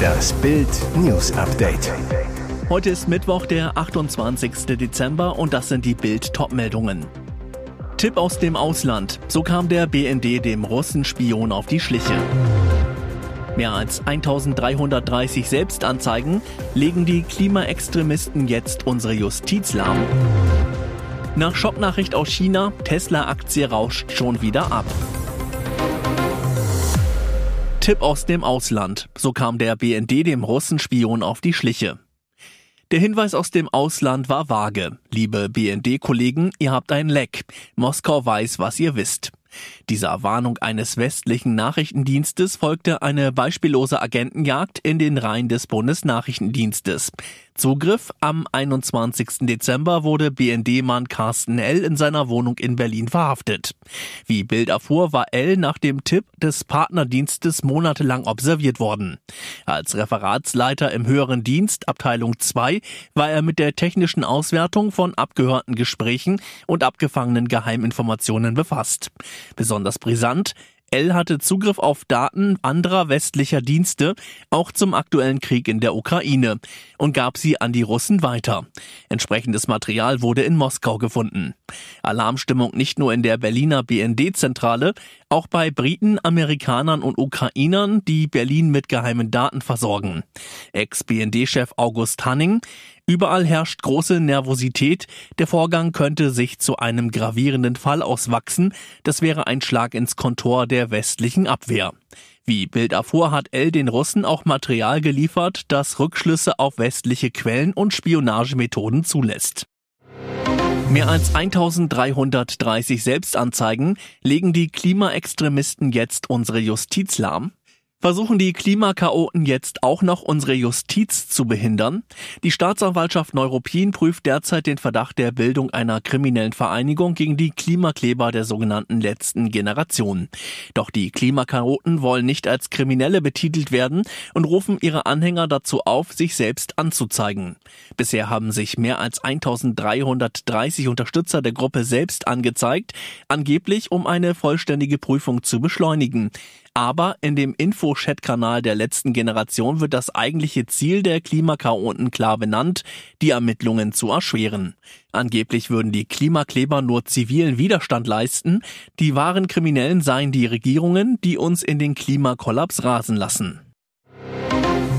Das Bild News Update. Heute ist Mittwoch, der 28. Dezember und das sind die Bild Topmeldungen. Tipp aus dem Ausland. So kam der BND dem Russenspion auf die Schliche. Mehr als 1330 Selbstanzeigen legen die Klimaextremisten jetzt unsere Justiz lahm. Nach Schocknachricht aus China, Tesla-Aktie rauscht schon wieder ab. Tipp aus dem Ausland. So kam der BND dem Russenspion auf die Schliche. Der Hinweis aus dem Ausland war vage. Liebe BND-Kollegen, ihr habt ein Leck. Moskau weiß, was ihr wisst. Dieser Warnung eines westlichen Nachrichtendienstes folgte eine beispiellose Agentenjagd in den Reihen des Bundesnachrichtendienstes. Zugriff am 21. Dezember wurde BND-Mann Carsten L. in seiner Wohnung in Berlin verhaftet. Wie Bild erfuhr, war L. nach dem Tipp des Partnerdienstes monatelang observiert worden. Als Referatsleiter im höheren Dienst, Abteilung 2, war er mit der technischen Auswertung von abgehörten Gesprächen und abgefangenen Geheiminformationen befasst. Besonders brisant, L hatte Zugriff auf Daten anderer westlicher Dienste, auch zum aktuellen Krieg in der Ukraine, und gab sie an die Russen weiter. Entsprechendes Material wurde in Moskau gefunden. Alarmstimmung nicht nur in der Berliner BND-Zentrale, auch bei Briten, Amerikanern und Ukrainern, die Berlin mit geheimen Daten versorgen. Ex-BND-Chef August Hanning, Überall herrscht große Nervosität. Der Vorgang könnte sich zu einem gravierenden Fall auswachsen. Das wäre ein Schlag ins Kontor der westlichen Abwehr. Wie Bild erfuhr, hat L den Russen auch Material geliefert, das Rückschlüsse auf westliche Quellen und Spionagemethoden zulässt. Mehr als 1330 Selbstanzeigen legen die Klimaextremisten jetzt unsere Justiz lahm. Versuchen die Klimakaoten jetzt auch noch unsere Justiz zu behindern? Die Staatsanwaltschaft Neuruppin prüft derzeit den Verdacht der Bildung einer kriminellen Vereinigung gegen die Klimakleber der sogenannten letzten Generation. Doch die Klimakaoten wollen nicht als Kriminelle betitelt werden und rufen ihre Anhänger dazu auf, sich selbst anzuzeigen. Bisher haben sich mehr als 1330 Unterstützer der Gruppe selbst angezeigt, angeblich um eine vollständige Prüfung zu beschleunigen. Aber in dem Info-Chat-Kanal der letzten Generation wird das eigentliche Ziel der Klimakaoten klar benannt, die Ermittlungen zu erschweren. Angeblich würden die Klimakleber nur zivilen Widerstand leisten, die wahren Kriminellen seien die Regierungen, die uns in den Klimakollaps rasen lassen.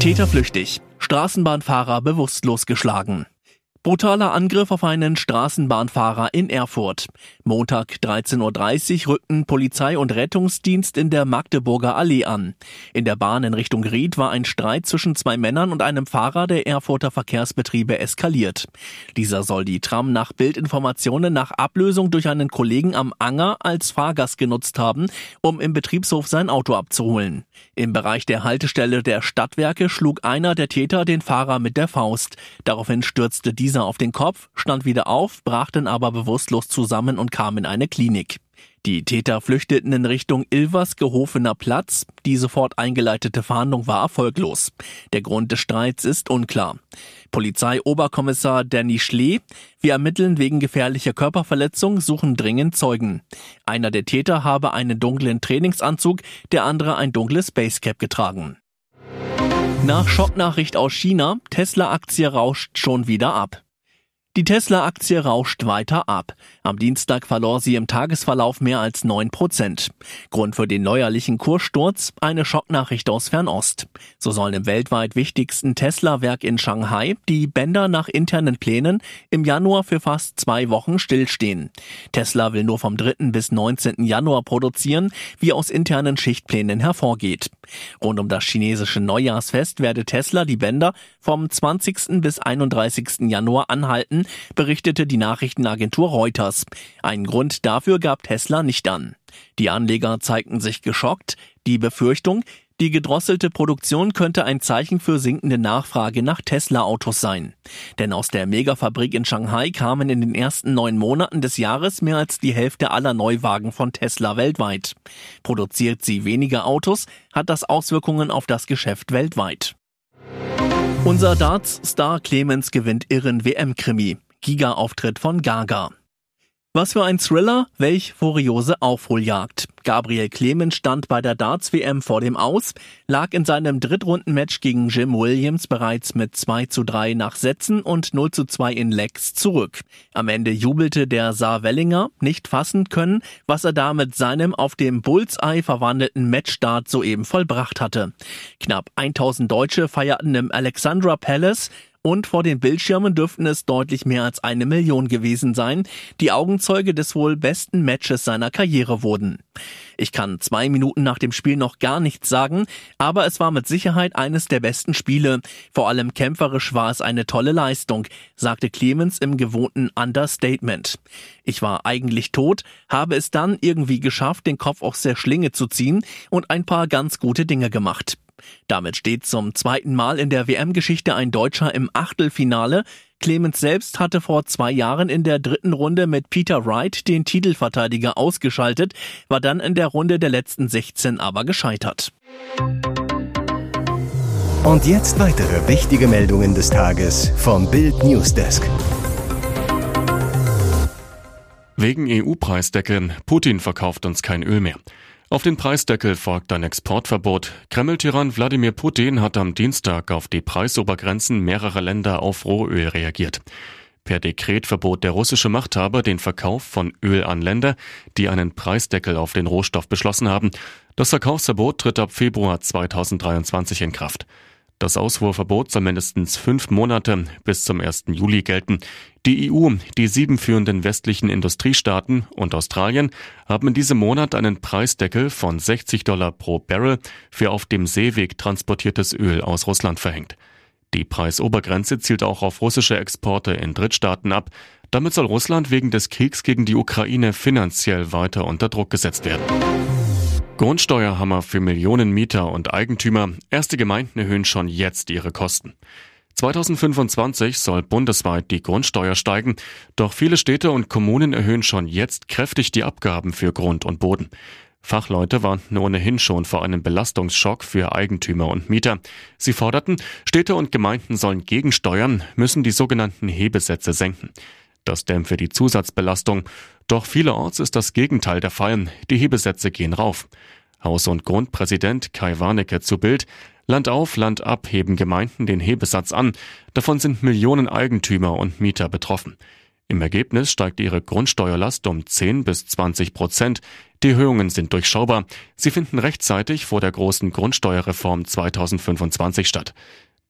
Täter flüchtig. Straßenbahnfahrer bewusstlos geschlagen. Brutaler Angriff auf einen Straßenbahnfahrer in Erfurt. Montag 13.30 Uhr rückten Polizei und Rettungsdienst in der Magdeburger Allee an. In der Bahn in Richtung Ried war ein Streit zwischen zwei Männern und einem Fahrer der Erfurter Verkehrsbetriebe eskaliert. Dieser soll die Tram nach Bildinformationen nach Ablösung durch einen Kollegen am Anger als Fahrgast genutzt haben, um im Betriebshof sein Auto abzuholen. Im Bereich der Haltestelle der Stadtwerke schlug einer der Täter den Fahrer mit der Faust. Daraufhin stürzte dieser dieser auf den Kopf, stand wieder auf, brach dann aber bewusstlos zusammen und kam in eine Klinik. Die Täter flüchteten in Richtung Ilvers Gehofener Platz. Die sofort eingeleitete Fahndung war erfolglos. Der Grund des Streits ist unklar. Polizeioberkommissar Danny Schlee. Wir ermitteln wegen gefährlicher Körperverletzung, suchen dringend Zeugen. Einer der Täter habe einen dunklen Trainingsanzug, der andere ein dunkles Basecap getragen. Nach Schocknachricht aus China, Tesla-Aktie rauscht schon wieder ab. Die Tesla-Aktie rauscht weiter ab. Am Dienstag verlor sie im Tagesverlauf mehr als neun Prozent. Grund für den neuerlichen Kurssturz eine Schocknachricht aus Fernost. So sollen im weltweit wichtigsten Tesla-Werk in Shanghai die Bänder nach internen Plänen im Januar für fast zwei Wochen stillstehen. Tesla will nur vom 3. bis 19. Januar produzieren, wie aus internen Schichtplänen hervorgeht. Rund um das chinesische Neujahrsfest werde Tesla die Bänder vom 20. bis 31. Januar anhalten berichtete die Nachrichtenagentur Reuters. Einen Grund dafür gab Tesla nicht an. Die Anleger zeigten sich geschockt. Die Befürchtung, die gedrosselte Produktion könnte ein Zeichen für sinkende Nachfrage nach Tesla-Autos sein. Denn aus der Megafabrik in Shanghai kamen in den ersten neun Monaten des Jahres mehr als die Hälfte aller Neuwagen von Tesla weltweit. Produziert sie weniger Autos, hat das Auswirkungen auf das Geschäft weltweit. Unser Darts-Star Clemens gewinnt irren WM-Krimi. Giga-Auftritt von Gaga. Was für ein Thriller, welch furiose Aufholjagd. Gabriel Clemens stand bei der Darts-WM vor dem Aus, lag in seinem Drittrundenmatch gegen Jim Williams bereits mit 2 zu 3 nach Sätzen und 0 zu 2 in Lecks zurück. Am Ende jubelte der Saar-Wellinger, nicht fassen können, was er da mit seinem auf dem Bullseye verwandelten Matchstart soeben vollbracht hatte. Knapp 1000 Deutsche feierten im Alexandra Palace, und vor den Bildschirmen dürften es deutlich mehr als eine Million gewesen sein, die Augenzeuge des wohl besten Matches seiner Karriere wurden. Ich kann zwei Minuten nach dem Spiel noch gar nichts sagen, aber es war mit Sicherheit eines der besten Spiele. Vor allem kämpferisch war es eine tolle Leistung, sagte Clemens im gewohnten Understatement. Ich war eigentlich tot, habe es dann irgendwie geschafft, den Kopf aus der Schlinge zu ziehen und ein paar ganz gute Dinge gemacht. Damit steht zum zweiten Mal in der WM-Geschichte ein Deutscher im Achtelfinale. Clemens selbst hatte vor zwei Jahren in der dritten Runde mit Peter Wright den Titelverteidiger ausgeschaltet, war dann in der Runde der letzten 16 aber gescheitert. Und jetzt weitere wichtige Meldungen des Tages vom Bild Newsdesk. Wegen EU-Preisdeckel. Putin verkauft uns kein Öl mehr. Auf den Preisdeckel folgt ein Exportverbot. Kreml-Tyrann Wladimir Putin hat am Dienstag auf die Preisobergrenzen mehrerer Länder auf Rohöl reagiert. Per Dekret verbot der russische Machthaber den Verkauf von Öl an Länder, die einen Preisdeckel auf den Rohstoff beschlossen haben. Das Verkaufsverbot tritt ab Februar 2023 in Kraft. Das Ausfuhrverbot soll mindestens fünf Monate bis zum 1. Juli gelten. Die EU, die sieben führenden westlichen Industriestaaten und Australien haben in diesem Monat einen Preisdeckel von 60 Dollar pro Barrel für auf dem Seeweg transportiertes Öl aus Russland verhängt. Die Preisobergrenze zielt auch auf russische Exporte in Drittstaaten ab. Damit soll Russland wegen des Kriegs gegen die Ukraine finanziell weiter unter Druck gesetzt werden. Grundsteuerhammer für Millionen Mieter und Eigentümer. Erste Gemeinden erhöhen schon jetzt ihre Kosten. 2025 soll bundesweit die Grundsteuer steigen, doch viele Städte und Kommunen erhöhen schon jetzt kräftig die Abgaben für Grund und Boden. Fachleute warnten ohnehin schon vor einem Belastungsschock für Eigentümer und Mieter. Sie forderten, Städte und Gemeinden sollen gegensteuern, müssen die sogenannten Hebesätze senken. Das dämpfe die Zusatzbelastung. Doch vielerorts ist das Gegenteil der Fall. Die Hebesätze gehen rauf. Haus- und Grundpräsident Kai Warnecke zu Bild. Land auf, Land ab heben Gemeinden den Hebesatz an. Davon sind Millionen Eigentümer und Mieter betroffen. Im Ergebnis steigt ihre Grundsteuerlast um 10 bis 20 Prozent. Die Erhöhungen sind durchschaubar. Sie finden rechtzeitig vor der großen Grundsteuerreform 2025 statt.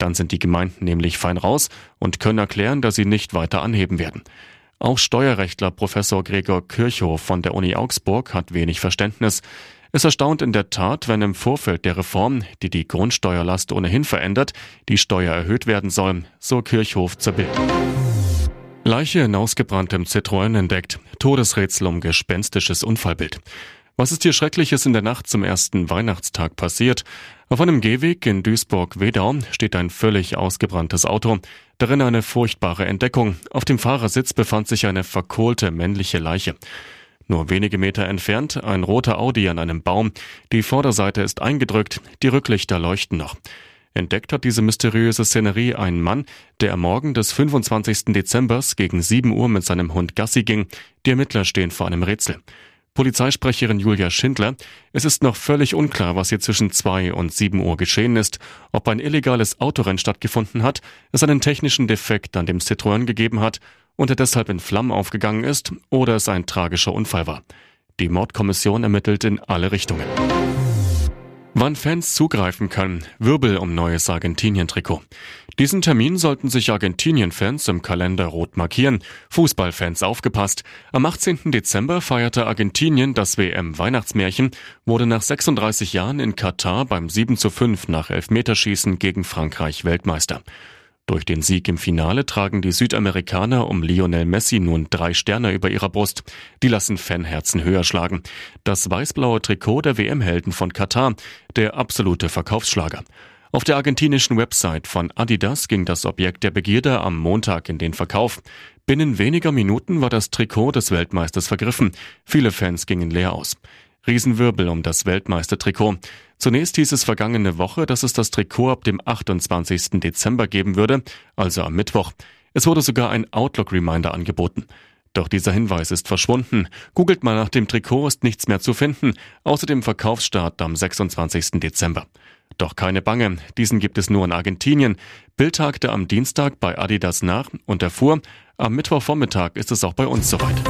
Dann sind die Gemeinden nämlich fein raus und können erklären, dass sie nicht weiter anheben werden. Auch Steuerrechtler Professor Gregor Kirchhoff von der Uni Augsburg hat wenig Verständnis. Es erstaunt in der Tat, wenn im Vorfeld der Reform, die die Grundsteuerlast ohnehin verändert, die Steuer erhöht werden soll, so Kirchhoff zur Bild. Leiche in ausgebranntem Citroën entdeckt. Todesrätsel um gespenstisches Unfallbild. Was ist hier Schreckliches in der Nacht zum ersten Weihnachtstag passiert? Auf einem Gehweg in Duisburg-Wedau steht ein völlig ausgebranntes Auto. Darin eine furchtbare Entdeckung. Auf dem Fahrersitz befand sich eine verkohlte männliche Leiche. Nur wenige Meter entfernt ein roter Audi an einem Baum. Die Vorderseite ist eingedrückt, die Rücklichter leuchten noch. Entdeckt hat diese mysteriöse Szenerie ein Mann, der am Morgen des 25. Dezembers gegen 7 Uhr mit seinem Hund Gassi ging. Die Ermittler stehen vor einem Rätsel. Polizeisprecherin Julia Schindler, es ist noch völlig unklar, was hier zwischen 2 und 7 Uhr geschehen ist, ob ein illegales Autorennen stattgefunden hat, es einen technischen Defekt an dem Citroën gegeben hat und er deshalb in Flammen aufgegangen ist oder es ein tragischer Unfall war. Die Mordkommission ermittelt in alle Richtungen. Wann Fans zugreifen können, Wirbel um neues Argentinien-Trikot. Diesen Termin sollten sich Argentinien-Fans im Kalender rot markieren. Fußballfans aufgepasst. Am 18. Dezember feierte Argentinien das WM-Weihnachtsmärchen, wurde nach 36 Jahren in Katar beim 7 zu 5 nach Elfmeterschießen gegen Frankreich Weltmeister. Durch den Sieg im Finale tragen die Südamerikaner um Lionel Messi nun drei Sterne über ihrer Brust. Die lassen Fanherzen höher schlagen. Das weißblaue Trikot der WM-Helden von Katar, der absolute Verkaufsschlager. Auf der argentinischen Website von Adidas ging das Objekt der Begierde am Montag in den Verkauf. Binnen weniger Minuten war das Trikot des Weltmeisters vergriffen. Viele Fans gingen leer aus. Riesenwirbel um das Weltmeistertrikot. Zunächst hieß es vergangene Woche, dass es das Trikot ab dem 28. Dezember geben würde, also am Mittwoch. Es wurde sogar ein Outlook-Reminder angeboten. Doch dieser Hinweis ist verschwunden. Googelt mal nach dem Trikot, ist nichts mehr zu finden, außer dem Verkaufsstart am 26. Dezember. Doch keine Bange, diesen gibt es nur in Argentinien. Bild tagte am Dienstag bei Adidas nach und erfuhr, am Mittwochvormittag ist es auch bei uns soweit.